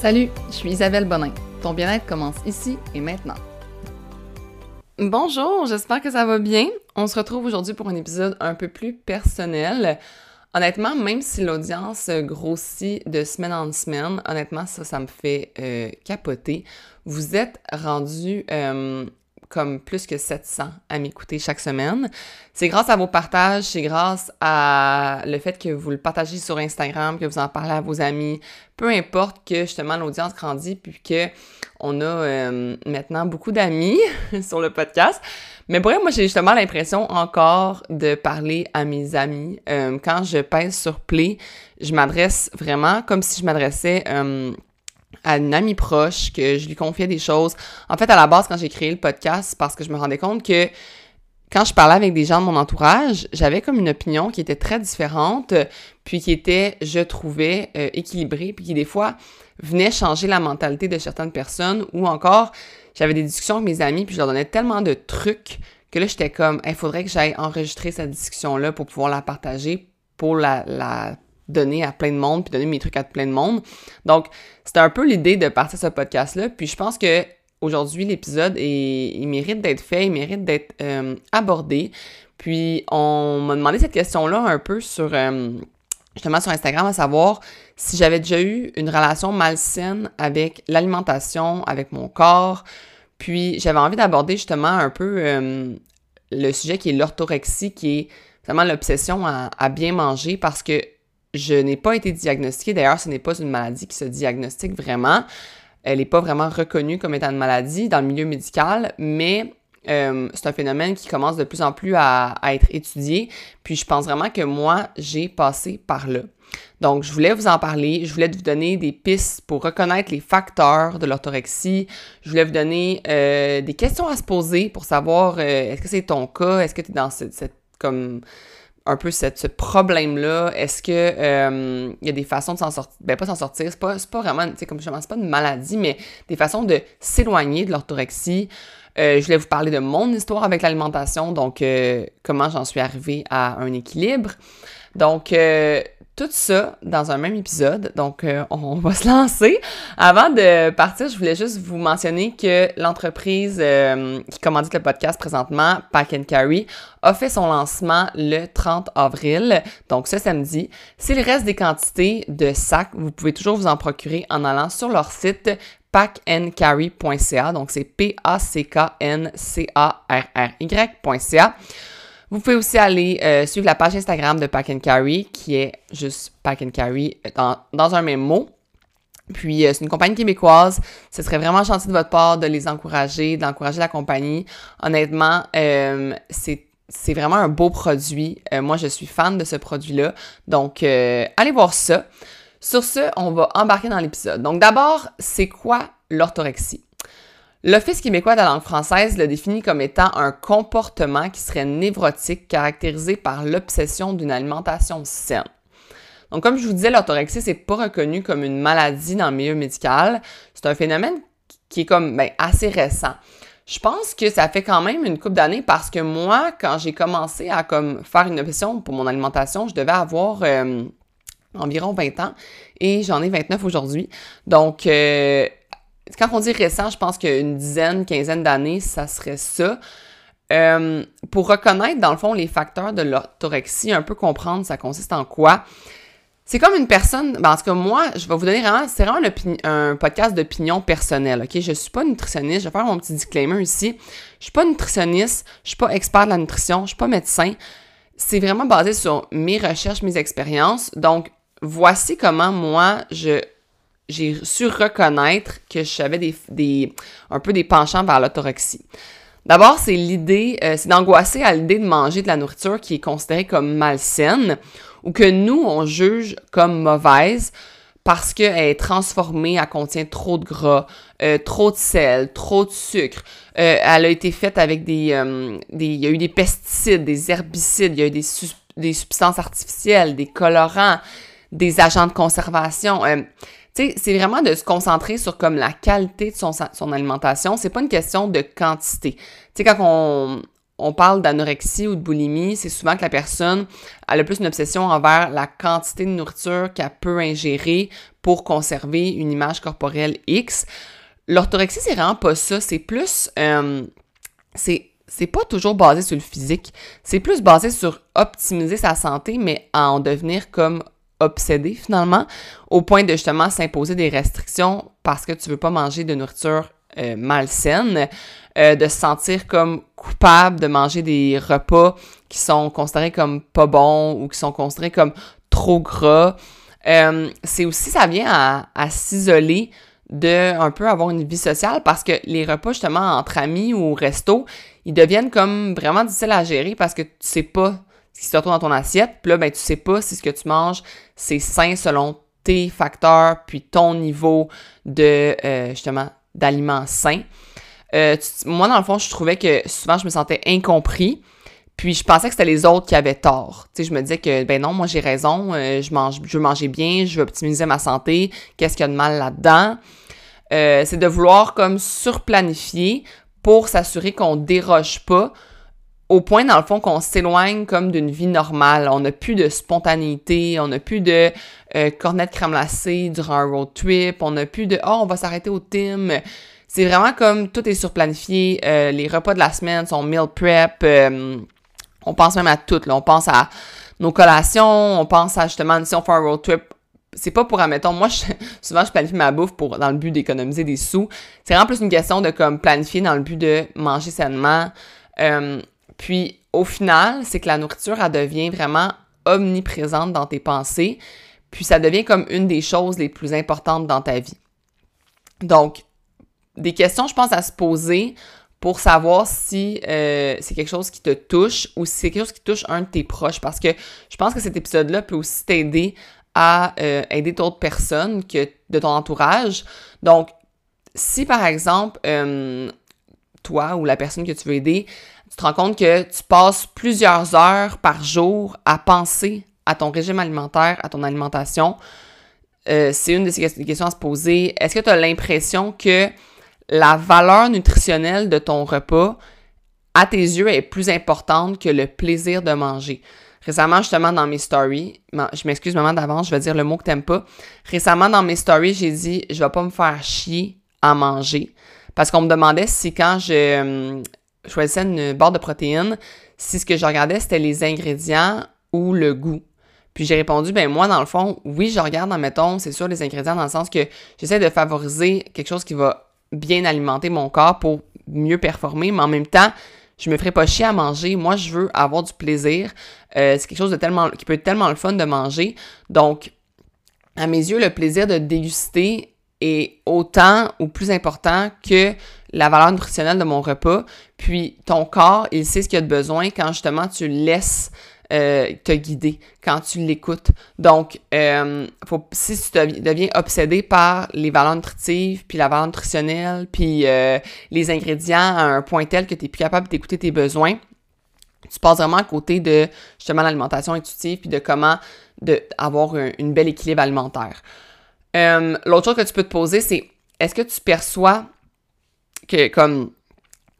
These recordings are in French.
Salut, je suis Isabelle Bonin. Ton bien-être commence ici et maintenant. Bonjour, j'espère que ça va bien. On se retrouve aujourd'hui pour un épisode un peu plus personnel. Honnêtement, même si l'audience grossit de semaine en semaine, honnêtement, ça, ça me fait euh, capoter. Vous êtes rendu euh, comme plus que 700 à m'écouter chaque semaine. C'est grâce à vos partages, c'est grâce à le fait que vous le partagez sur Instagram, que vous en parlez à vos amis, peu importe que justement l'audience grandit puis que on a euh, maintenant beaucoup d'amis sur le podcast. Mais pour moi, j'ai justement l'impression encore de parler à mes amis. Euh, quand je pèse sur play, je m'adresse vraiment comme si je m'adressais euh, à une amie proche, que je lui confiais des choses. En fait, à la base, quand j'ai créé le podcast, parce que je me rendais compte que quand je parlais avec des gens de mon entourage, j'avais comme une opinion qui était très différente, puis qui était, je trouvais, euh, équilibrée, puis qui des fois venait changer la mentalité de certaines personnes, ou encore, j'avais des discussions avec mes amis, puis je leur donnais tellement de trucs que là, j'étais comme, il faudrait que j'aille enregistrer cette discussion-là pour pouvoir la partager, pour la, la donner à plein de monde, puis donner mes trucs à plein de monde. Donc, c'était un peu l'idée de partir ce podcast-là. Puis je pense que aujourd'hui, l'épisode, il mérite d'être fait, il mérite d'être euh, abordé. Puis on m'a demandé cette question-là un peu sur euh, justement sur Instagram, à savoir si j'avais déjà eu une relation malsaine avec l'alimentation, avec mon corps. Puis j'avais envie d'aborder justement un peu euh, le sujet qui est l'orthorexie, qui est vraiment l'obsession à, bien manger parce que je n'ai pas été diagnostiquée. D'ailleurs, ce n'est pas une maladie qui se diagnostique vraiment. Elle n'est pas vraiment reconnue comme étant une maladie dans le milieu médical, mais euh, c'est un phénomène qui commence de plus en plus à, être étudié. Puis je pense vraiment que moi, j'ai passé par là. Donc, je voulais vous en parler. Je voulais vous donner des pistes pour reconnaître les facteurs de l'orthorexie. Je voulais vous donner euh, des questions à se poser pour savoir euh, est-ce que c'est ton cas, est-ce que tu es dans cette, cette comme un peu cette, ce problème-là? Est-ce que euh, y a des façons de s'en sortir? Ben, pas s'en sortir, c'est pas, pas vraiment, tu sais, comme je c'est pas une maladie, mais des façons de s'éloigner de l'orthorexie. Euh, je voulais vous parler de mon histoire avec l'alimentation, donc euh, comment j'en suis arrivée à un équilibre. Donc, tout ça dans un même épisode. Donc, euh, on va se lancer. Avant de partir, je voulais juste vous mentionner que l'entreprise euh, qui commandite le podcast présentement, Pack and Carry, a fait son lancement le 30 avril, donc ce samedi. Si le reste des quantités de sacs, vous pouvez toujours vous en procurer en allant sur leur site packandcarry.ca. Donc, c'est P-A-C-K-N-C-A-R-R-Y.ca. Vous pouvez aussi aller euh, suivre la page Instagram de Pack and Carry, qui est juste Pack and Carry dans, dans un même mot. Puis euh, c'est une compagnie québécoise. Ce serait vraiment gentil de votre part de les encourager, d'encourager la compagnie. Honnêtement, euh, c'est c'est vraiment un beau produit. moi, je suis fan de ce produit-là. Donc, allez voir ça. Sur ce, on va embarquer dans l'épisode. Donc, d'abord, c'est quoi l'orthorexie? L'Office québécois de la langue française le définit comme étant un comportement qui serait névrotique caractérisé par l'obsession d'une alimentation saine. Donc, comme je vous disais, l'orthorexie, c'est pas reconnu comme une maladie dans le milieu médical. C'est un phénomène qui est comme ben, assez récent. Je pense que ça fait quand même une couple d'années parce que moi, quand j'ai commencé à comme faire une obsession pour mon alimentation, je devais avoir euh, environ 20 ans et j'en ai 29 aujourd'hui. Donc, euh, quand on dit récent, je pense qu'une dizaine, quinzaine d'années, ça serait ça. Euh, pour reconnaître, dans le fond, les facteurs de l'orthorexie, un peu comprendre ça consiste en quoi? C'est comme une personne, ben en tout cas, moi, je vais vous donner vraiment, c'est vraiment un, podcast d'opinion personnelle, ok? Je suis pas nutritionniste, je vais faire mon petit disclaimer ici. Je suis pas nutritionniste, je suis pas expert de la nutrition, je suis pas médecin. C'est vraiment basé sur mes recherches, mes expériences. Donc, voici comment moi, je j'ai su reconnaître que j'avais des, des, un peu des penchants vers l'autorexie. D'abord, c'est l'idée, euh, c'est d'angoisser à l'idée de manger de la nourriture qui est considérée comme malsaine ou que nous, on juge comme mauvaise parce qu'elle est transformée, elle contient trop de gras, euh, trop de sel, trop de sucre. Euh, elle a été faite avec des, des... Il y a eu des pesticides, des herbicides, il y a eu des, des substances artificielles, des colorants, des agents de conservation c'est vraiment de se concentrer sur comme la qualité de son, son alimentation. C'est pas une question de quantité. Tu sais, quand on, on parle d'anorexie ou de boulimie, c'est souvent que la personne a plus une obsession envers la quantité de nourriture qu'elle peut ingérer pour conserver une image corporelle X. L'orthorexie, c'est vraiment pas ça. C'est plus... Euh, c'est c'est pas toujours basé sur le physique. C'est plus basé sur optimiser sa santé, mais en devenir comme obsédé finalement, au point de justement s'imposer des restrictions parce que tu veux pas manger de nourriture euh, malsaine, euh, de se sentir comme coupable de manger des repas qui sont considérés comme pas bons ou qui sont considérés comme trop gras. Euh, c'est aussi, ça vient à, s'isoler de un peu avoir une vie sociale parce que les repas justement entre amis ou au resto, ils deviennent comme vraiment difficiles à gérer parce que tu sais pas qui se retrouve dans ton assiette. Puis là, ben, tu sais pas si ce que tu manges, c'est sain selon tes facteurs, puis ton niveau de, euh, justement, d'aliments sains. Euh, moi, dans le fond, je trouvais que souvent, je me sentais incompris. Puis je pensais que c'était les autres qui avaient tort. Tu sais, je me disais que, ben non, moi j'ai raison, euh, je, mange, je veux manger bien, je veux optimiser ma santé, qu'est-ce qu'il y a de mal là-dedans? c'est de vouloir comme surplanifier pour s'assurer qu'on déroge pas au point, dans le fond, qu'on s'éloigne comme d'une vie normale. On n'a plus de spontanéité, on n'a plus de euh, cornettes crème glacée durant un road trip, on n'a plus de « oh, on va s'arrêter au team ». C'est vraiment comme tout est surplanifié, euh, les repas de la semaine sont meal prep, euh, on pense même à tout, là. on pense à nos collations, on pense à justement, si on fait un road trip, c'est pas pour, admettons, moi, je, souvent, je planifie ma bouffe pour, dans le but d'économiser des sous. C'est vraiment plus une question de, comme, planifier dans le but de manger sainement. Euh, puis, au final, c'est que la nourriture, elle devient vraiment omniprésente dans tes pensées. Puis, ça devient comme une des choses les plus importantes dans ta vie. Donc, des questions, je pense, à se poser pour savoir si euh, c'est quelque chose qui te touche ou si c'est quelque chose qui touche un de tes proches. Parce que je pense que cet épisode-là peut aussi t'aider à euh, aider d'autres personnes que de ton entourage. Donc, si par exemple, euh, toi ou la personne que tu veux aider, tu te rends compte que tu passes plusieurs heures par jour à penser à ton régime alimentaire, à ton alimentation, euh, c'est une des questions à se poser. Est-ce que tu as l'impression que la valeur nutritionnelle de ton repas, à tes yeux, est plus importante que le plaisir de manger? Récemment, justement, dans mes stories, je m'excuse maman d'avance, je vais dire le mot que t'aimes pas. Récemment, dans mes stories, j'ai dit je vais pas me faire chier à manger. Parce qu'on me demandait si quand je hum, choisissais une barre de protéines, si ce que je regardais, c'était les ingrédients ou le goût. Puis j'ai répondu, ben moi, dans le fond, oui, je regarde, mettons, c'est sûr, les ingrédients, dans le sens que j'essaie de favoriser quelque chose qui va bien alimenter mon corps pour mieux performer, mais en même temps, je me ferai pas chier à manger. Moi, je veux avoir du plaisir. Euh, c'est quelque chose de tellement qui peut être tellement le fun de manger. Donc, à mes yeux, le plaisir de déguster est autant ou plus important que la valeur nutritionnelle de mon repas. Puis ton corps, il sait ce qu'il a de besoin quand justement tu laisses euh, te guider quand tu l'écoutes. Donc, euh, faut, si tu deviens obsédé par les valeurs nutritives, puis la valeur nutritionnelle, puis euh, les ingrédients à un point tel que tu n'es plus capable d'écouter tes besoins, tu passes vraiment à côté de justement l'alimentation intuitive, puis de comment de, avoir un, une belle équilibre alimentaire. L'autre chose que tu peux te poser, c'est est-ce que tu perçois que comme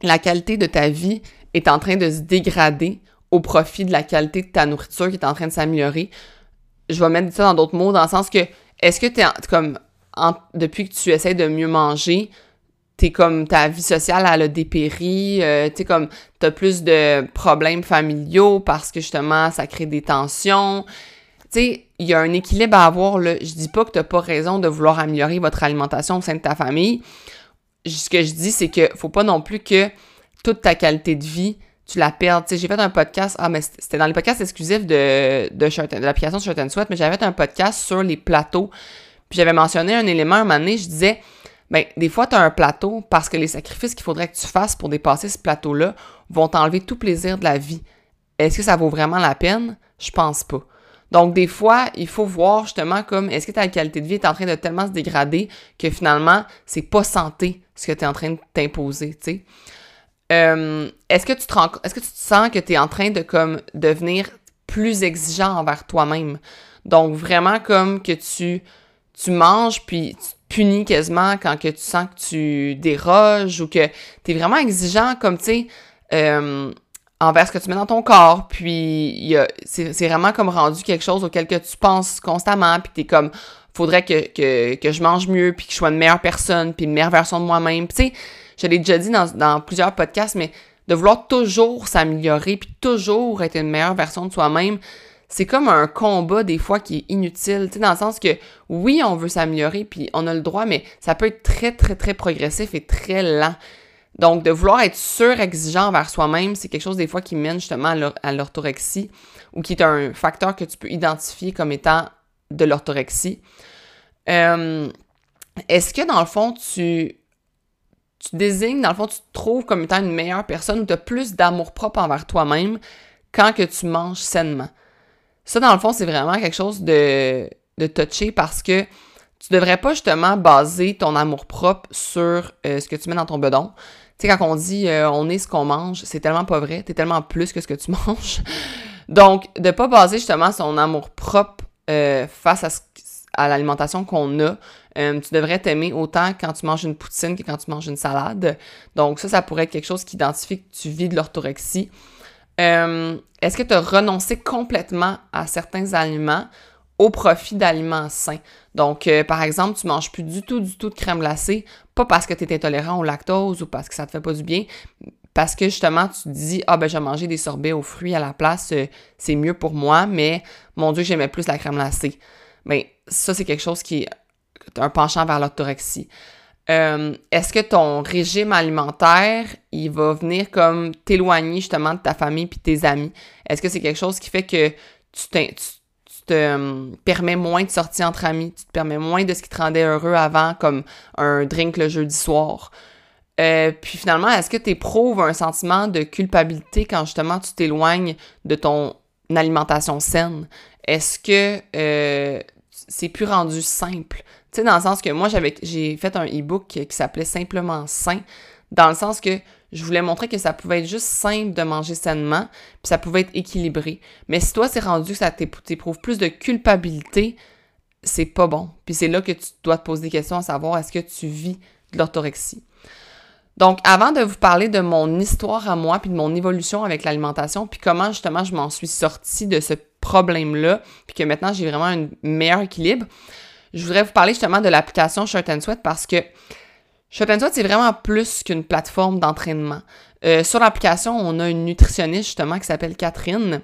la qualité de ta vie est en train de se dégrader au profit de la qualité de ta nourriture qui est en train de s'améliorer. Je vais mettre ça dans d'autres mots, dans le sens que, est-ce que tu es comme, depuis que tu essaies de mieux manger, t'es comme, ta vie sociale, elle a dépéri, euh, tu comme, t'as plus de problèmes familiaux parce que justement, ça crée des tensions. Tu sais, il y a un équilibre à avoir, là. Je dis pas que t'as pas raison de vouloir améliorer votre alimentation au sein de ta famille. Ce que je dis, c'est que faut pas non plus que toute ta qualité de vie tu la sais, j'ai fait un podcast, ah, mais c'était dans les podcasts exclusifs de, de, l'application Shirt and Sweat, mais j'avais fait un podcast sur les plateaux. Puis j'avais mentionné un élément, un moment donné, je disais, ben, des fois, tu un plateau parce que les sacrifices qu'il faudrait que tu fasses pour dépasser ce plateau-là vont t'enlever tout plaisir de la vie. Est-ce que ça vaut vraiment la peine? Je pense pas. Donc, des fois, il faut voir justement comme est-ce que ta qualité de vie est en train de tellement se dégrader que finalement, c'est pas santé ce que tu es en train de t'imposer, tu sais? Euh, est-ce que tu te rends, est-ce que tu te sens que tu es en train de comme devenir plus exigeant envers toi-même? Donc vraiment comme que tu tu manges puis tu te punis quasiment quand que tu sens que tu déroges ou que tu es vraiment exigeant comme tu sais euh, envers ce que tu mets dans ton corps. Puis c'est vraiment comme rendu quelque chose auquel que tu penses constamment. Puis t'es comme, faudrait que, que, que, je mange mieux, puis que je sois une meilleure personne, puis une meilleure version de moi-même. Tu sais, je l'ai déjà dit dans, dans plusieurs podcasts, mais de vouloir toujours s'améliorer, puis toujours être une meilleure version de soi-même, c'est comme un combat des fois qui est inutile, tu sais, dans le sens que oui, on veut s'améliorer, puis on a le droit, mais ça peut être très, très, très progressif et très lent. Donc, de vouloir être surexigeant envers soi-même, c'est quelque chose des fois qui mène justement à l'orthorexie ou qui est un facteur que tu peux identifier comme étant de l'orthorexie. Euh, est-ce que dans le fond, tu, tu désignes, dans le fond, tu te trouves comme étant une meilleure personne ou tu as plus d'amour propre envers toi-même quand que tu manges sainement? Ça, dans le fond, c'est vraiment quelque chose de, touché parce que tu devrais pas justement baser ton amour propre sur euh, ce que tu mets dans ton bedon. Tu sais, quand on dit euh, on est ce qu'on mange, c'est tellement pas vrai, t'es tellement plus que ce que tu manges. Donc, de pas baser justement son amour propre euh, face à, l'alimentation qu'on a, euh, tu devrais t'aimer autant quand tu manges une poutine que quand tu manges une salade. Donc, ça, ça pourrait être quelque chose qui identifie que tu vis de l'orthorexie. Est-ce que tu as renoncé complètement à certains aliments au profit d'aliments sains? Donc, euh, par exemple, tu manges plus du tout, du tout de crème glacée, pas parce que tu es intolérant au lactose ou parce que ça te fait pas du bien, parce que justement, tu te dis, ah ben, je vais manger des sorbets aux fruits à la place, euh, c'est mieux pour moi, mais mon Dieu, j'aimais plus la crème glacée. Mais ben, ça, c'est quelque chose qui est un penchant vers l'orthorexie. Euh, est-ce que ton régime alimentaire, il va venir comme t'éloigner justement de ta famille puis tes amis? Est-ce que c'est quelque chose qui fait que tu, tu te euh, permet moins de sortir entre amis, tu te permets moins de ce qui te rendait heureux avant, comme un drink le jeudi soir. Euh, puis finalement, est-ce que tu éprouves un sentiment de culpabilité quand justement tu t'éloignes de ton alimentation saine? Est-ce que euh, c'est plus rendu simple? Tu sais, dans le sens que moi, j'ai fait un e-book qui s'appelait Simplement Sain, dans le sens que je voulais montrer que ça pouvait être juste simple de manger sainement, puis ça pouvait être équilibré. Mais si toi, c'est rendu que ça t'éprouve plus de culpabilité, c'est pas bon. Puis c'est là que tu dois te poser des questions à savoir est-ce que tu vis de l'orthorexie? Donc, avant de vous parler de mon histoire à moi, puis de mon évolution avec l'alimentation, puis comment justement je m'en suis sortie de ce problème-là, puis que maintenant j'ai vraiment un meilleur équilibre, je voudrais vous parler justement de l'application Shirt and Sweat parce que Shot Sweat, c'est vraiment plus qu'une plateforme d'entraînement. Euh, sur l'application, on a une nutritionniste justement qui s'appelle Catherine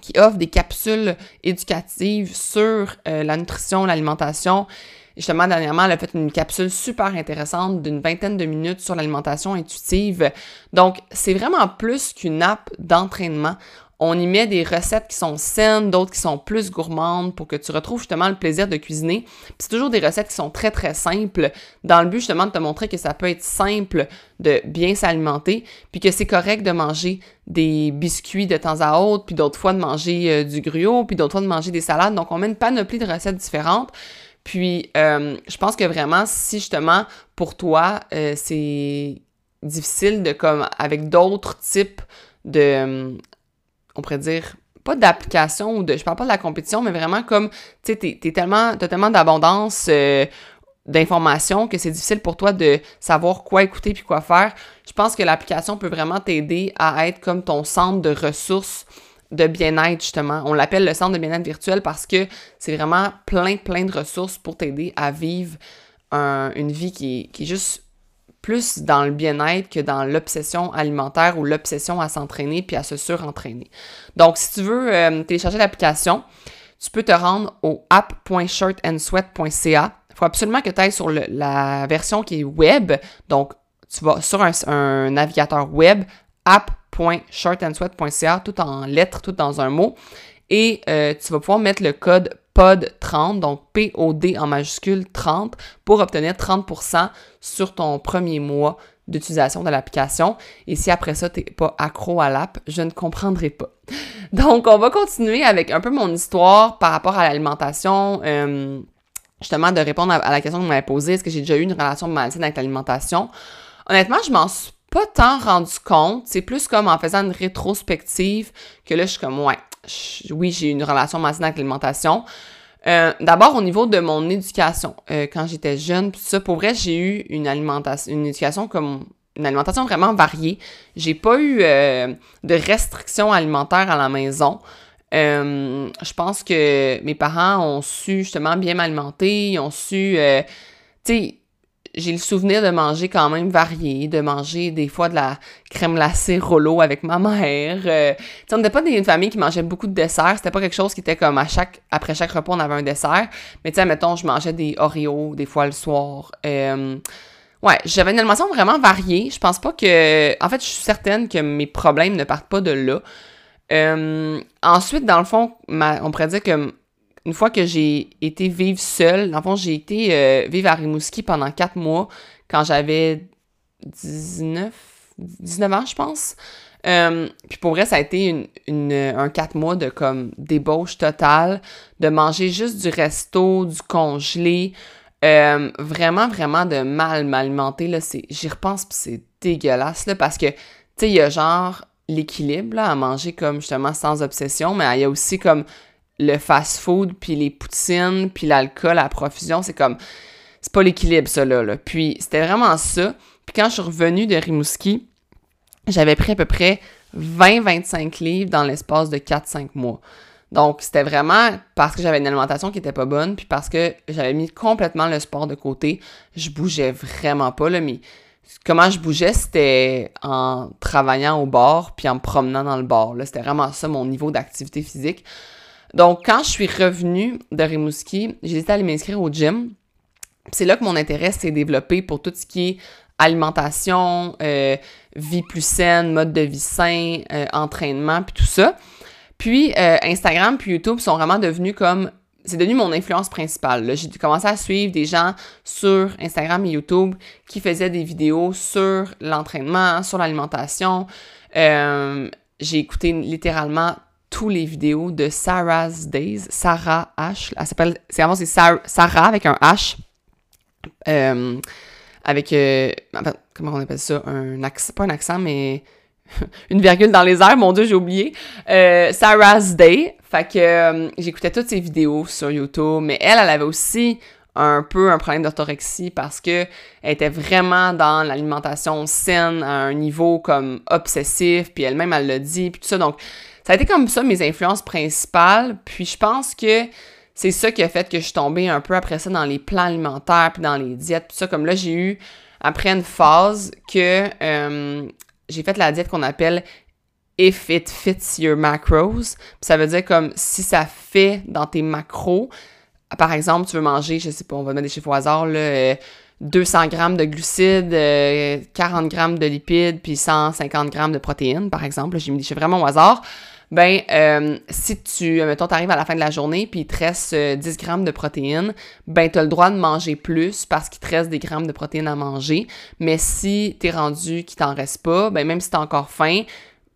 qui offre des capsules éducatives sur euh, la nutrition, l'alimentation. Justement, dernièrement, elle a fait une capsule super intéressante d'une vingtaine de minutes sur l'alimentation intuitive. Donc, c'est vraiment plus qu'une app d'entraînement. On y met des recettes qui sont saines, d'autres qui sont plus gourmandes pour que tu retrouves justement le plaisir de cuisiner. c'est toujours des recettes qui sont très très simples dans le but justement de te montrer que ça peut être simple de bien s'alimenter, puis que c'est correct de manger des biscuits de temps à autre, puis d'autres fois de manger euh, du gruau, puis d'autres fois de manger des salades. Donc on met une panoplie de recettes différentes. Puis euh, je pense que vraiment si justement pour toi euh, c'est difficile de comme avec d'autres types de on pourrait dire, pas d'application ou de, je parle pas de la compétition, mais vraiment comme, tu sais, t'es, tellement, t'as tellement d'abondance euh, d'informations que c'est difficile pour toi de savoir quoi écouter puis quoi faire. Je pense que l'application peut vraiment t'aider à être comme ton centre de ressources de bien-être, justement. On l'appelle le centre de bien-être virtuel parce que c'est vraiment plein, plein de ressources pour t'aider à vivre une vie qui, qui est juste plus dans le bien-être que dans l'obsession alimentaire ou l'obsession à s'entraîner puis à se surentraîner. Donc, si tu veux euh, télécharger l'application, tu peux te rendre au app.shirtandsweat.ca. Il faut absolument que tu ailles sur la version qui est web. Donc, tu vas sur un, navigateur web, app.shirtandsweat.ca, tout en lettres, tout dans un mot. Et euh, tu vas pouvoir mettre le code POD30, donc P-O-D en majuscule 30, pour obtenir 30% sur ton premier mois d'utilisation de l'application. Et si après ça, tu n'es pas accro à l'app, je ne comprendrai pas. Donc, on va continuer avec un peu mon histoire par rapport à l'alimentation. Euh, justement, de répondre à, la question que vous m'avez posée, est-ce que j'ai déjà eu une relation malsaine avec l'alimentation? Honnêtement, je m'en suis pas tant rendu compte. C'est plus comme en faisant une rétrospective que là, je suis comme, ouais, oui, j'ai une relation malsaine avec l'alimentation. Euh, d'abord, au niveau de mon éducation, euh, quand j'étais jeune, ça, pour vrai, j'ai eu une alimentation, une éducation comme une alimentation vraiment variée. J'ai pas eu euh, de restrictions alimentaires à la maison. Je pense que mes parents ont su justement bien m'alimenter, ils ont su, tu sais, j'ai le souvenir de manger quand même varié, de manger des fois de la crème glacée rollo avec ma mère. Euh, on n'était pas une famille qui mangeait beaucoup de desserts. C'était pas quelque chose qui était comme à chaque après chaque repas on avait un dessert. Mais tu sais, mettons, je mangeais des Oreos des fois le soir. Euh, ouais, j'avais une alimentation vraiment variée. Je pense pas que, en fait, je suis certaine que mes problèmes ne partent pas de là. Euh, ensuite, dans le fond, on pourrait dire que une fois que j'ai été vivre seule, dans le j'ai été euh, vivre à Rimouski pendant quatre mois quand j'avais 19, 19 ans, je pense. Euh, puis pour vrai, ça a été une, un quatre mois de comme débauche totale, de manger juste du resto, du congelé, euh, vraiment, vraiment de mal m'alimenter. J'y repense, puis c'est dégueulasse, là, parce que, tu sais, il y a genre l'équilibre, à manger comme justement sans obsession, mais il y a aussi comme le fast-food, puis les poutines, puis l'alcool à profusion, c'est comme... C'est pas l'équilibre, ça, là, Puis c'était vraiment ça. Puis quand je suis revenue de Rimouski, j'avais pris à peu près 20-25 livres dans l'espace de 4-5 mois. Donc, c'était vraiment parce que j'avais une alimentation qui était pas bonne, puis parce que j'avais mis complètement le sport de côté. Je bougeais vraiment pas, là, mais comment je bougeais, c'était en travaillant au bord, puis en me promenant dans le bord. C'était vraiment ça, mon niveau d'activité physique. Donc, quand je suis revenue de Rimouski, j'ai décidé d'aller m'inscrire au gym. C'est là que mon intérêt s'est développé pour tout ce qui est alimentation, euh, vie plus saine, mode de vie sain, euh, entraînement, puis tout ça. Puis euh, Instagram puis YouTube sont vraiment devenus comme c'est devenu mon influence principale. J'ai commencé à suivre des gens sur Instagram et YouTube qui faisaient des vidéos sur l'entraînement, sur l'alimentation. j'ai écouté littéralement tous les vidéos de Sarah's Days, Sarah H. Elle s'appelle, c'est avant c'est Sarah avec un H, euh, avec, euh, comment on appelle ça, un accent, pas un accent, mais une virgule dans les airs, mon Dieu, j'ai oublié. Euh, Sarah's Day, fait que j'écoutais toutes ses vidéos sur YouTube, mais elle, elle avait aussi un peu un problème d'orthorexie parce que elle était vraiment dans l'alimentation saine à un niveau comme obsessif, puis elle-même elle l'a dit, puis tout ça, donc ça a été comme ça mes influences principales. Puis je pense que c'est ça qui a fait que je suis tombée un peu après ça dans les plans alimentaires, puis dans les diètes, puis ça. Comme là, j'ai eu, après une phase, que euh, j'ai fait la diète qu'on appelle If it fits your macros. Puis ça veut dire comme si ça fait dans tes macros. Par exemple, tu veux manger, je sais pas, on va mettre des chiffres au hasard, là, 200 euh, grammes de glucides, 40 euh, grammes de lipides, puis 150 grammes de protéines, par exemple. J'ai mis des chiffres vraiment au hasard ben euh, si tu, mettons, t'arrives à la fin de la journée puis il te reste 10 euh, grammes de protéines, ben t'as le droit de manger plus parce qu'il te reste des grammes de protéines à manger. Mais si t'es rendu qu'il t'en reste pas, ben même si t'as encore faim,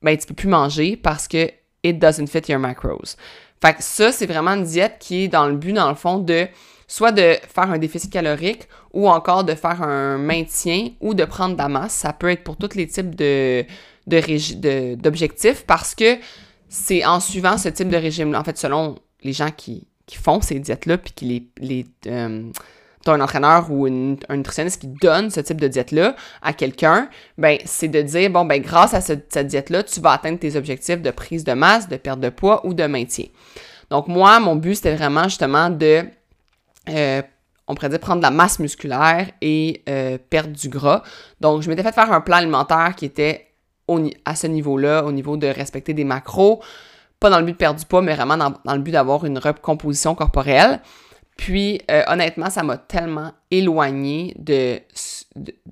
ben tu peux plus manger parce que it doesn't fit your macros. Fait que ça, c'est vraiment une diète qui est dans le but, dans le fond, de soit de faire un déficit calorique ou encore de faire un maintien ou de prendre de la masse. Ça peut être pour tous les types de, d'objectifs parce que c'est en suivant ce type de régime-là, en fait, selon les gens qui, font ces diètes-là, puis qui les, les euh, un entraîneur ou un nutritionniste qui donne ce type de diète-là à quelqu'un, ben c'est de dire, bon, ben grâce à cette diète-là, tu vas atteindre tes objectifs de prise de masse, de perte de poids ou de maintien. Donc moi, mon but, c'était vraiment justement de, euh, on pourrait dire, prendre de la masse musculaire et euh, perdre du gras. Donc je m'étais fait faire un plan alimentaire qui était à ce niveau-là, au niveau de respecter des macros, pas dans le but de perdre du poids, mais vraiment dans, le but d'avoir une recomposition corporelle. Puis, euh, honnêtement, ça m'a tellement éloigné de,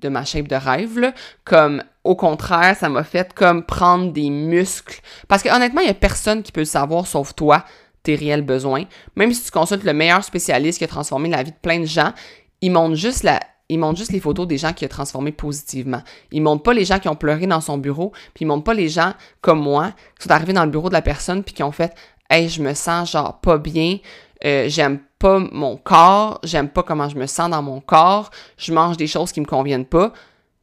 ma shape de rêve, comme au contraire, ça m'a fait comme prendre des muscles. Parce que honnêtement, il n'y a personne qui peut le savoir sauf toi, tes réels besoins. Même si tu consultes le meilleur spécialiste qui a transformé la vie de plein de gens, il montre juste la, il montre juste les photos des gens qui ont transformé positivement. Il montre pas les gens qui ont pleuré dans son bureau, puis il montre pas les gens comme moi qui sont arrivés dans le bureau de la personne puis qui ont fait "Hey, je me sens genre pas bien, euh, j'aime pas mon corps, j'aime pas comment je me sens dans mon corps, je mange des choses qui me conviennent pas."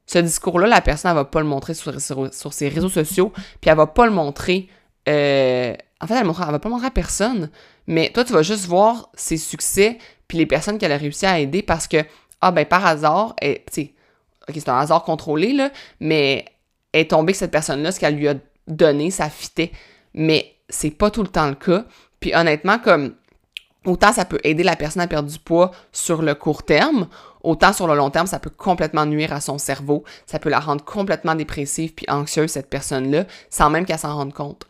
Ce discours-là, la personne elle va pas le montrer sur, sur, ses réseaux sociaux, puis elle va pas le montrer euh, en fait, elle, montre, elle va pas le montrer à personne, mais toi, tu vas juste voir ses succès, puis les personnes qu'elle a réussi à aider parce que ah ben par hasard, tu OK, c'est un hasard contrôlé, là, mais elle est tombée que cette personne-là, ce qu'elle lui a donné, ça fitait. Mais c'est pas tout le temps le cas. Puis honnêtement, comme autant ça peut aider la personne à perdre du poids sur le court terme, autant sur le long terme, ça peut complètement nuire à son cerveau. Ça peut la rendre complètement dépressive puis anxieuse, cette personne-là, sans même qu'elle s'en rende compte.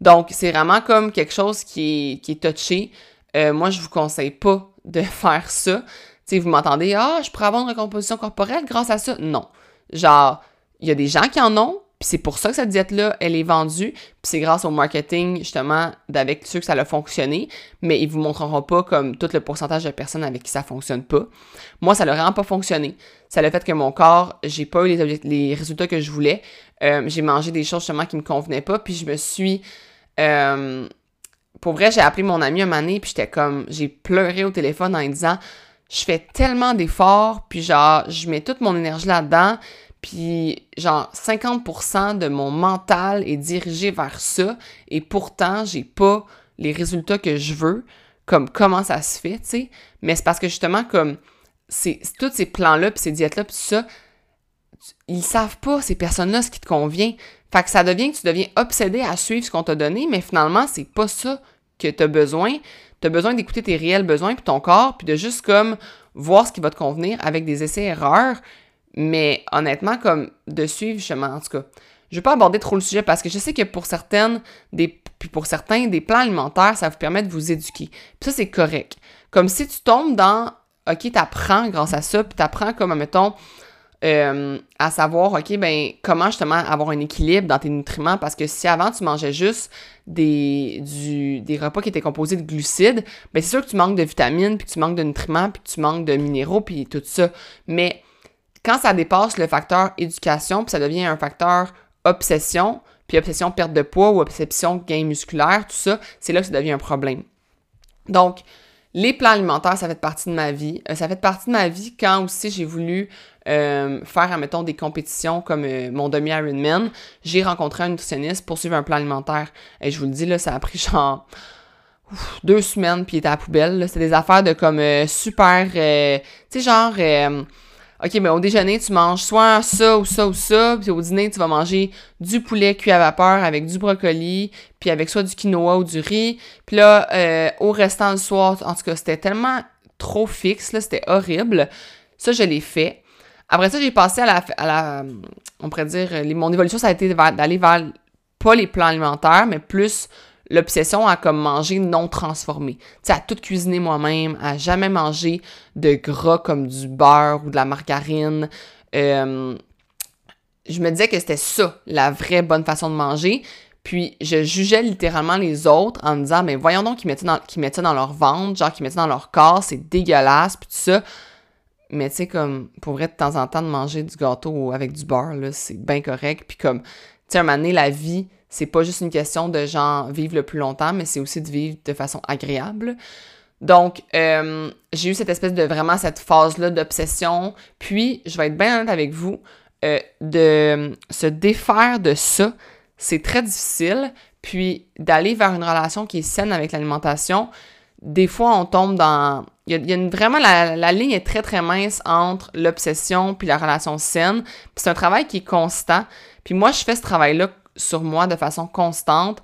Donc, c'est vraiment comme quelque chose qui est, qui est touché. Euh, moi, je vous conseille pas de faire ça. Sais, vous m'entendez, ah, je pourrais avoir une recomposition corporelle grâce à ça. Non. Genre, il y a des gens qui en ont, puis c'est pour ça que cette diète-là, elle est vendue. Puis c'est grâce au marketing, justement, d'avec ceux que ça a fonctionné. Mais ils vous montreront pas comme tout le pourcentage de personnes avec qui ça fonctionne pas. Moi, ça n'a vraiment pas fonctionné. Ça a fait que mon corps, j'ai pas eu les, résultats que je voulais. Euh, j'ai mangé des choses, justement, qui me convenaient pas. Puis je me suis... Euh, pour vrai, j'ai appelé mon ami un moment puis j'étais comme... J'ai pleuré au téléphone en lui disant... Je fais tellement d'efforts, puis genre, je mets toute mon énergie là-dedans, puis, genre, 50% de mon mental est dirigé vers ça, et pourtant, j'ai pas les résultats que je veux, comme comment ça se fait, tu sais. Mais c'est parce que justement, comme, c'est tous ces plans-là, puis ces diètes-là, puis ça, ils savent pas, ces personnes-là, ce qui te convient. Fait que ça devient que tu deviens obsédé à suivre ce qu'on t'a donné, mais finalement, c'est pas ça que tu as besoin. Tu as besoin d'écouter tes réels besoins, puis ton corps, puis de juste comme voir ce qui va te convenir avec des essais-erreurs, mais honnêtement, comme de suivre justement, en tout cas, je vais pas aborder trop le sujet parce que je sais que pour certaines, des, puis pour certains, des plans alimentaires, ça vous permet de vous éduquer. Puis ça, c'est correct. Comme si tu tombes dans, OK, t'apprends grâce à ça, puis t'apprends comme, mettons, euh, à savoir, OK, ben, comment justement avoir un équilibre dans tes nutriments, parce que si avant tu mangeais juste des, du, des repas qui étaient composés de glucides, ben, c'est sûr que tu manques de vitamines, puis tu manques de nutriments, puis tu manques de minéraux, puis tout ça. Mais quand ça dépasse le facteur éducation, puis ça devient un facteur obsession, puis obsession perte de poids ou obsession gain musculaire, tout ça, c'est là que ça devient un problème. Donc, les plans alimentaires, ça fait partie de ma vie. Euh, ça fait partie de ma vie quand aussi j'ai voulu euh, faire, admettons, des compétitions comme euh, mon demi-Ironman. J'ai rencontré un nutritionniste pour suivre un plan alimentaire. Et je vous le dis, là, ça a pris genre deux semaines, puis il était à la poubelle. C'est des affaires de comme super... tu sais, genre OK, mais au déjeuner, tu manges soit ça ou ça ou ça, puis au dîner, tu vas manger du poulet cuit à vapeur avec du brocoli, puis avec soit du quinoa ou du riz. Puis là, euh, au restant du soir, en tout cas, c'était tellement trop fixe, là, c'était horrible. Ça, je l'ai fait. Après ça, j'ai passé à la, à la, on pourrait dire, mon évolution, ça a été d'aller vers, pas les plans alimentaires, mais plus l'obsession à comme manger non transformé. Tu sais, à tout cuisiner moi-même, à jamais manger de gras comme du beurre ou de la margarine. Euh, je me disais que c'était ça, la vraie bonne façon de manger. Puis je jugeais littéralement les autres en me disant, mais voyons donc qu'ils mettent, dans, mettent ça dans leur ventre, genre qu'ils mettent ça dans leur corps, c'est dégueulasse, puis tout ça. Mais tu sais, comme, pour vrai, de temps en temps, de manger du gâteau avec du beurre, là, c'est bien correct. Puis comme, tu sais, un donné, la vie, c'est pas juste une question de genre vivre le plus longtemps, mais c'est aussi de vivre de façon agréable. Donc, euh, j'ai eu cette espèce de vraiment cette phase-là d'obsession. Puis, je vais être bien honnête avec vous, euh, de se défaire de ça, c'est très difficile. Puis, d'aller vers une relation qui est saine avec l'alimentation, des fois, on tombe dans... Il y a, vraiment... La, ligne est très, très mince entre l'obsession puis la relation saine. C'est un travail qui est constant. Puis moi, je fais ce travail-là sur moi de façon constante.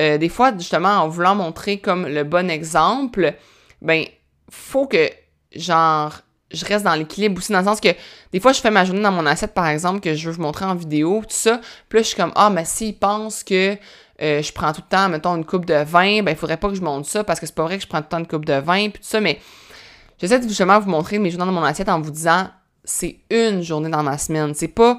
Euh, des fois, justement, en voulant montrer comme le bon exemple, ben, faut que, genre, je reste dans l'équilibre aussi, dans le sens que des fois, je fais ma journée dans mon assiette, par exemple, que je veux vous montrer en vidéo, tout ça. Puis là, je suis comme, ah, mais s'ils pensent que euh, je prends tout le temps, mettons, une coupe de vin, ben, il faudrait pas que je monte ça, parce que c'est pas vrai que je prends tout le temps une coupe de vin, puis tout ça, mais j'essaie de justement vous montrer mes journées dans mon assiette en vous disant, c'est une journée dans ma semaine. C'est pas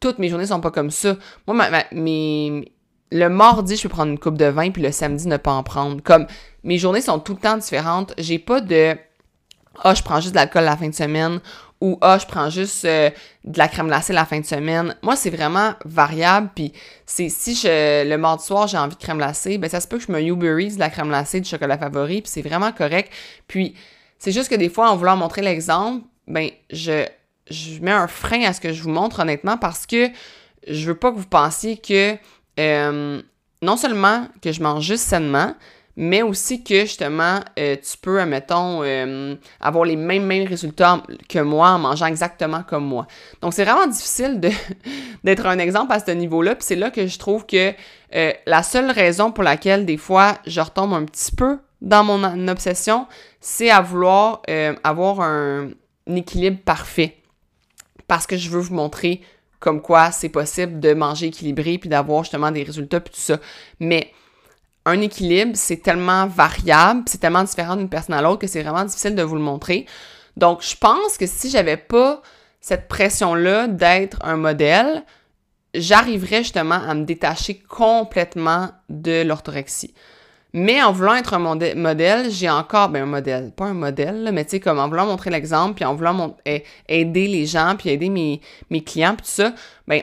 toutes mes journées sont pas comme ça. Moi, ma, mes, le mardi, je peux prendre une coupe de vin, puis le samedi, ne pas en prendre. Comme mes journées sont tout le temps différentes. J'ai pas de Ah, je prends juste de l'alcool la fin de semaine ou Ah, je prends juste euh, de la crème glacée la fin de semaine. Moi, c'est vraiment variable. Puis c'est si je le mardi soir, j'ai envie de crème glacée, ben ça se peut que je me Uber de la crème glacée, du chocolat favori, puis c'est vraiment correct. Puis c'est juste que des fois, en voulant montrer l'exemple, ben je je mets un frein à ce que je vous montre honnêtement parce que je veux pas que vous pensiez que euh, non seulement que je mange juste sainement, mais aussi que justement, euh, tu peux, mettons, euh, avoir les mêmes, mêmes résultats que moi en mangeant exactement comme moi. Donc, c'est vraiment difficile d'être un exemple à ce niveau-là. Puis c'est là que je trouve que la seule raison pour laquelle des fois je retombe un petit peu dans mon obsession, c'est à vouloir avoir un équilibre parfait. Parce que je veux vous montrer comme quoi c'est possible de manger équilibré puis d'avoir justement des résultats puis tout ça. Mais un équilibre, c'est tellement variable, c'est tellement différent d'une personne à l'autre que c'est vraiment difficile de vous le montrer. Donc, je pense que si j'avais pas cette pression-là d'être un modèle, j'arriverais justement à me détacher complètement de l'orthorexie. Mais en voulant être un modèle, j'ai encore, ben un modèle, pas un modèle, mais tu sais, comme en voulant montrer l'exemple, puis en voulant aider les gens, puis aider mes, mes clients, puis tout ça, ben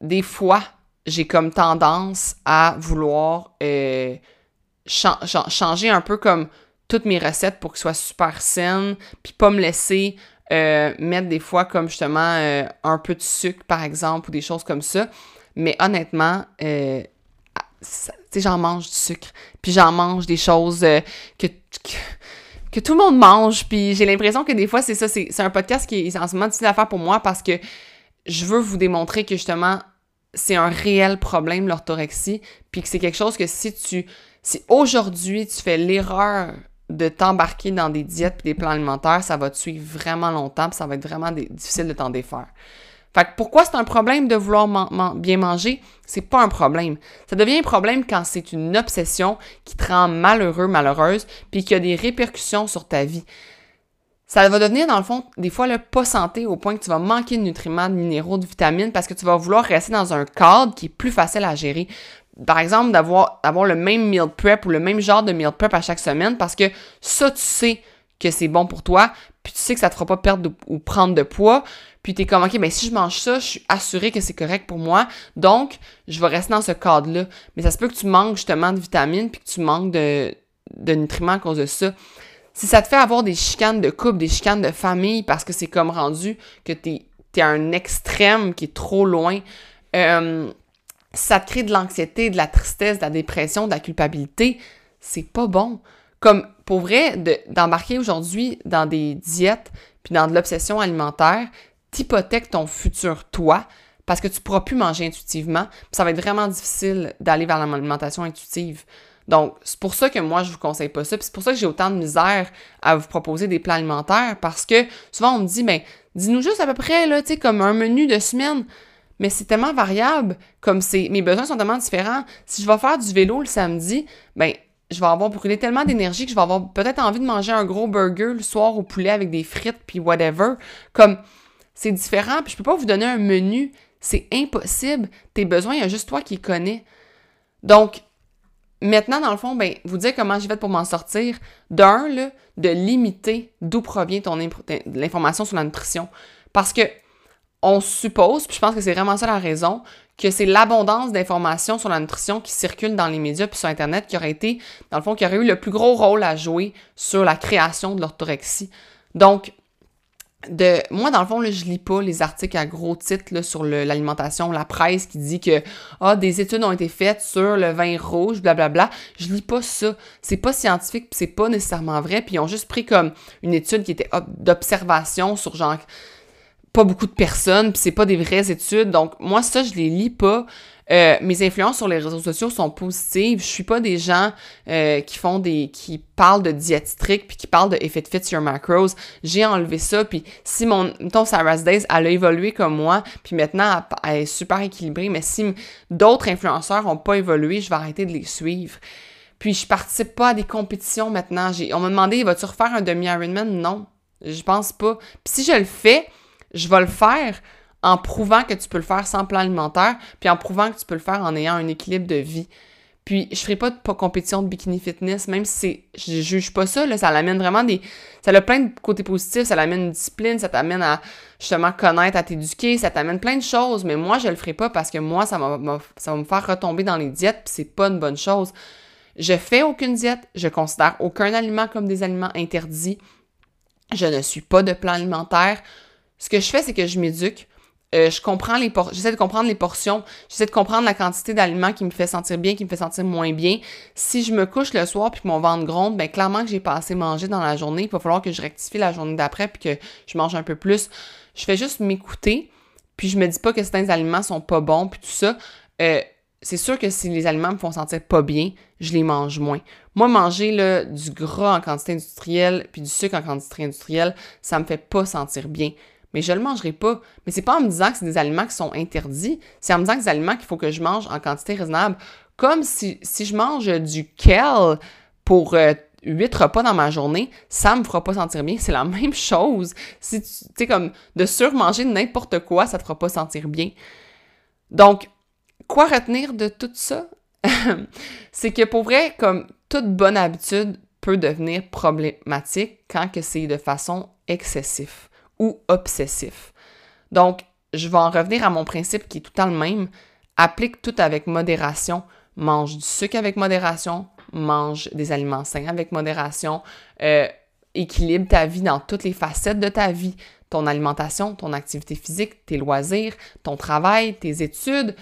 des fois, j'ai comme tendance à vouloir euh, changer un peu comme toutes mes recettes pour qu'elles soient super saines, puis pas me laisser euh, mettre des fois comme justement euh, un peu de sucre, par exemple, ou des choses comme ça. Mais honnêtement, j'en mange du sucre, puis j'en mange des choses que, que, tout le monde mange, puis j'ai l'impression que des fois, c'est ça, c'est un podcast qui est en ce moment difficile à faire pour moi parce que je veux vous démontrer que justement, c'est un réel problème, l'orthorexie, puis que c'est quelque chose que si tu, si aujourd'hui tu fais l'erreur de t'embarquer dans des diètes et des plans alimentaires, ça va te suivre vraiment longtemps, puis ça va être vraiment difficile de t'en défaire. Fait que pourquoi c'est un problème de vouloir bien manger? C'est pas un problème. Ça devient un problème quand c'est une obsession qui te rend malheureux, malheureuse, puis qui a des répercussions sur ta vie ça va devenir, dans le fond, des fois, le pas santé au point que tu vas manquer de nutriments, de minéraux, de vitamines parce que tu vas vouloir rester dans un cadre qui est plus facile à gérer. Par exemple, d'avoir avoir le même meal prep ou le même genre de meal prep à chaque semaine parce que ça, tu sais que c'est bon pour toi, puis tu sais que ça te fera pas perdre ou prendre de poids, puis tu es comme, OK, ben si je mange ça, je suis assuré que c'est correct pour moi, donc je vais rester dans ce cadre-là. Mais ça se peut que tu manques justement de vitamines, puis que tu manques de, de nutriments à cause de ça. Si ça te fait avoir des chicanes de couple, des chicanes de famille, parce que c'est comme rendu que t'es es à un extrême qui est trop loin, euh, ça te crée de l'anxiété, de la tristesse, de la dépression, de la culpabilité, c'est pas bon. Comme pour vrai, d'embarquer aujourd'hui dans des diètes puis dans de l'obsession alimentaire, t'hypothèques ton futur toi parce que tu pourras plus manger intuitivement, ça va être vraiment difficile d'aller vers l'alimentation intuitive. Donc, c'est pour ça que moi, je vous conseille pas ça. Puis c'est pour ça que j'ai autant de misère à vous proposer des plans alimentaires parce que souvent, on me dit, ben, dis-nous juste à peu près, là, tu sais, comme un menu de semaine. Mais c'est tellement variable, comme c'est, mes besoins sont tellement différents. Si je vais faire du vélo le samedi, ben, je vais avoir brûlé tellement d'énergie que je vais avoir peut-être envie de manger un gros burger le soir au poulet avec des frites puis whatever. Comme, c'est différent, puis je peux pas vous donner un menu. C'est impossible. Tes besoins, il y a juste toi qui connais. Donc, Maintenant, dans le fond, ben, vous dire comment j'ai fait pour m'en sortir. D'un, de limiter d'où provient ton l'information sur la nutrition. Parce que on suppose, puis je pense que c'est vraiment ça la raison, que c'est l'abondance d'informations sur la nutrition qui circule dans les médias puis sur Internet qui aurait été, dans le fond, qui aurait eu le plus gros rôle à jouer sur la création de l'orthorexie. Donc, de moi dans le fond là, je lis pas les articles à gros titres sur l'alimentation la presse qui dit que ah des études ont été faites sur le vin rouge blablabla je lis pas ça. C'est pas scientifique c'est pas nécessairement vrai puis ils ont juste pris comme une étude qui était d'observation sur genre pas beaucoup de personnes puis c'est pas des vraies études. Donc moi ça je les lis pas euh, mes influences sur les réseaux sociaux sont positives. Je suis pas des gens euh, qui font des qui parlent de diète stricte puis qui parlent de effet de fit sur macros. J'ai enlevé ça puis si mon ton Sarah Days elle a évolué comme moi puis maintenant elle, est super équilibrée mais si d'autres influenceurs ont pas évolué, je vais arrêter de les suivre. Puis je participe pas à des compétitions maintenant. On m'a demandé vas-tu refaire un demi Ironman Non, je pense pas. Puis si je le fais, je vais le faire en prouvant que tu peux le faire sans plan alimentaire, puis en prouvant que tu peux le faire en ayant un équilibre de vie. Puis je ferai pas de compétition de bikini fitness, même si je juge pas ça, là, ça l'amène vraiment des, ça a plein de côtés positifs, ça l'amène une discipline, ça t'amène à justement connaître, à t'éduquer, ça t'amène plein de choses, mais moi je le ferai pas parce que moi ça va, ça va me faire retomber dans les diètes, puis c'est pas une bonne chose. Je fais aucune diète, je considère aucun aliment comme des aliments interdits, je ne suis pas de plan alimentaire. Ce que je fais, c'est que je m'éduque, euh, je comprends les j'essaie de comprendre les portions, j'essaie de comprendre la quantité d'aliments qui me fait sentir bien, qui me fait sentir moins bien. Si je me couche le soir puis que mon ventre gronde, ben clairement que j'ai pas assez mangé dans la journée, il va falloir que je rectifie la journée d'après puis que je mange un peu plus. Je fais juste m'écouter, puis je me dis pas que certains aliments sont pas bons puis tout ça. Euh, c'est sûr que si les aliments me font sentir pas bien, je les mange moins. Moi, manger là, du gras en quantité industrielle puis du sucre en quantité industrielle, ça me fait pas sentir bien mais je le mangerai pas. Mais c'est pas en me disant que c'est des aliments qui sont interdits, c'est en me disant que c'est des aliments qu'il faut que je mange en quantité raisonnable. Comme si, je mange du kale pour euh, huit repas dans ma journée, ça me fera pas sentir bien. C'est la même chose. Si tu sais, comme de surmanger n'importe quoi, ça te fera pas sentir bien. Donc, quoi retenir de tout ça? c'est que pour vrai, comme toute bonne habitude peut devenir problématique quand que c'est de façon excessive ou obsessif. Donc, je vais en revenir à mon principe qui est tout le le même. Applique tout avec modération. Mange du sucre avec modération. Mange des aliments sains avec modération. Euh, équilibre ta vie dans toutes les facettes de ta vie. Ton alimentation, ton activité physique, tes loisirs, ton travail, tes études,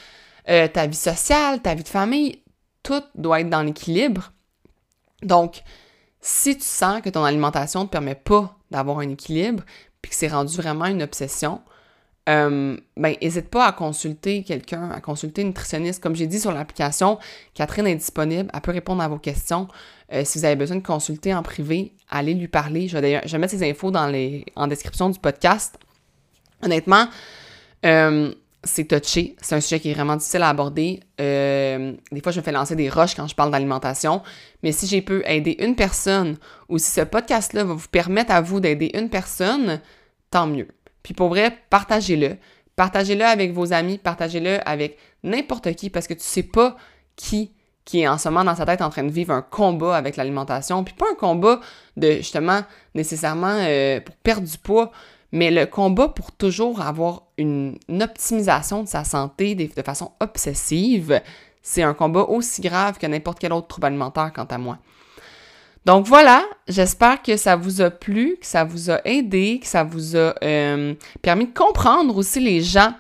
euh, ta vie sociale, ta vie de famille. Tout doit être dans l'équilibre. Donc, si tu sens que ton alimentation ne te permet pas d'avoir un équilibre, puis que c'est rendu vraiment une obsession, euh, ben, n'hésite pas à consulter quelqu'un, à consulter une nutritionniste. Comme j'ai dit sur l'application, Catherine est disponible, elle peut répondre à vos questions. Euh, si vous avez besoin de consulter en privé, allez lui parler. Je vais, mettre ces infos dans les, en description du podcast. Honnêtement, euh, c'est touché. C'est un sujet qui est vraiment difficile à aborder. Euh, des fois, je me fais lancer des roches quand je parle d'alimentation. Mais si j'ai pu aider une personne ou si ce podcast-là va vous permettre à vous d'aider une personne, tant mieux. Puis pour vrai, partagez-le. Partagez-le avec vos amis, partagez-le avec n'importe qui parce que tu sais pas qui qui est en ce moment dans sa tête en train de vivre un combat avec l'alimentation, puis pas un combat de justement nécessairement euh, pour perdre du poids, mais le combat pour toujours avoir une, optimisation de sa santé de, façon obsessive, c'est un combat aussi grave que n'importe quel autre trouble alimentaire quant à moi. Donc voilà, j'espère que ça vous a plu, que ça vous a aidé, que ça vous a euh, permis de comprendre aussi les gens.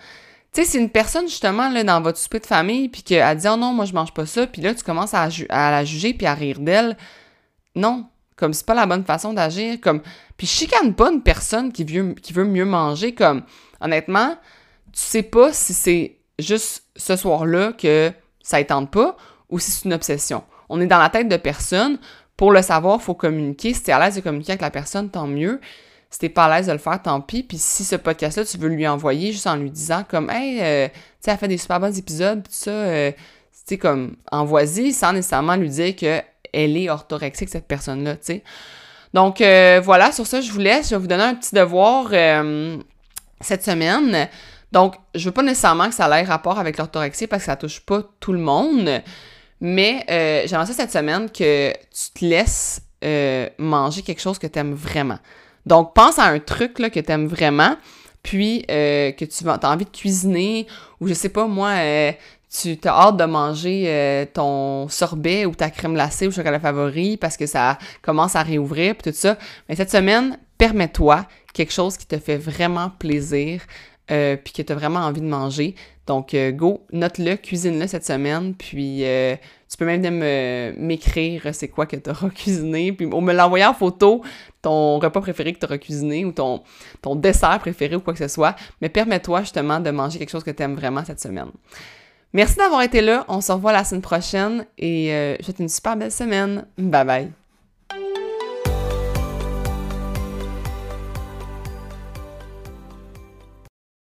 Tu sais, c'est une personne justement là, dans votre souper de famille, puis qu'elle dit Oh non, moi je mange pas ça, puis là tu commences à, à la juger puis à rire d'elle. Non, comme c'est pas la bonne façon d'agir. Comme puis chicane pas une personne qui veut, mieux manger. Comme honnêtement, tu sais pas si c'est juste ce soir-là que ça étende pas ou si c'est une obsession. On est dans la tête de personne. Pour le savoir, faut communiquer. Si tu es à l'aise de communiquer avec la personne, tant mieux. Si t'es pas à l'aise de le faire, tant pis. Puis si ce podcast-là, tu veux lui envoyer juste en lui disant comme Hey, euh, tu sais, elle fait des super bons épisodes, tout ça, euh, tu sais, comme envoie-y sans nécessairement lui dire que elle est orthorexique, cette personne-là, tu sais. Donc euh, voilà, sur ça, je vous laisse. Je vais vous donner un petit devoir euh, cette semaine. Donc, je veux pas nécessairement que ça ait rapport avec l'orthorexie parce que ça touche pas tout le monde. Mais euh, ça cette semaine que tu te laisses euh, manger quelque chose que tu aimes vraiment. Donc, pense à un truc que tu aimes vraiment, puis que tu as envie de cuisiner, ou je sais pas, moi, tu as hâte de manger euh, ton sorbet ou ta crème glacée ou chocolat favori parce que ça commence à réouvrir puis tout ça. Mais cette semaine, permets-toi quelque chose qui te fait vraiment plaisir euh, puis que tu as vraiment envie de manger. Donc, euh, go, note-le, cuisine-le cette semaine, puis tu peux même m'écrire c'est quoi que tu auras cuisiné, puis me l'envoyer en photo, ton repas préféré que tu auras cuisiné ou ton, ton dessert préféré ou quoi que ce soit. Mais permets-toi justement de manger quelque chose que tu aimes vraiment cette semaine. Merci d'avoir été là. On se revoit la semaine prochaine et euh, je vous souhaite une super belle semaine. Bye bye.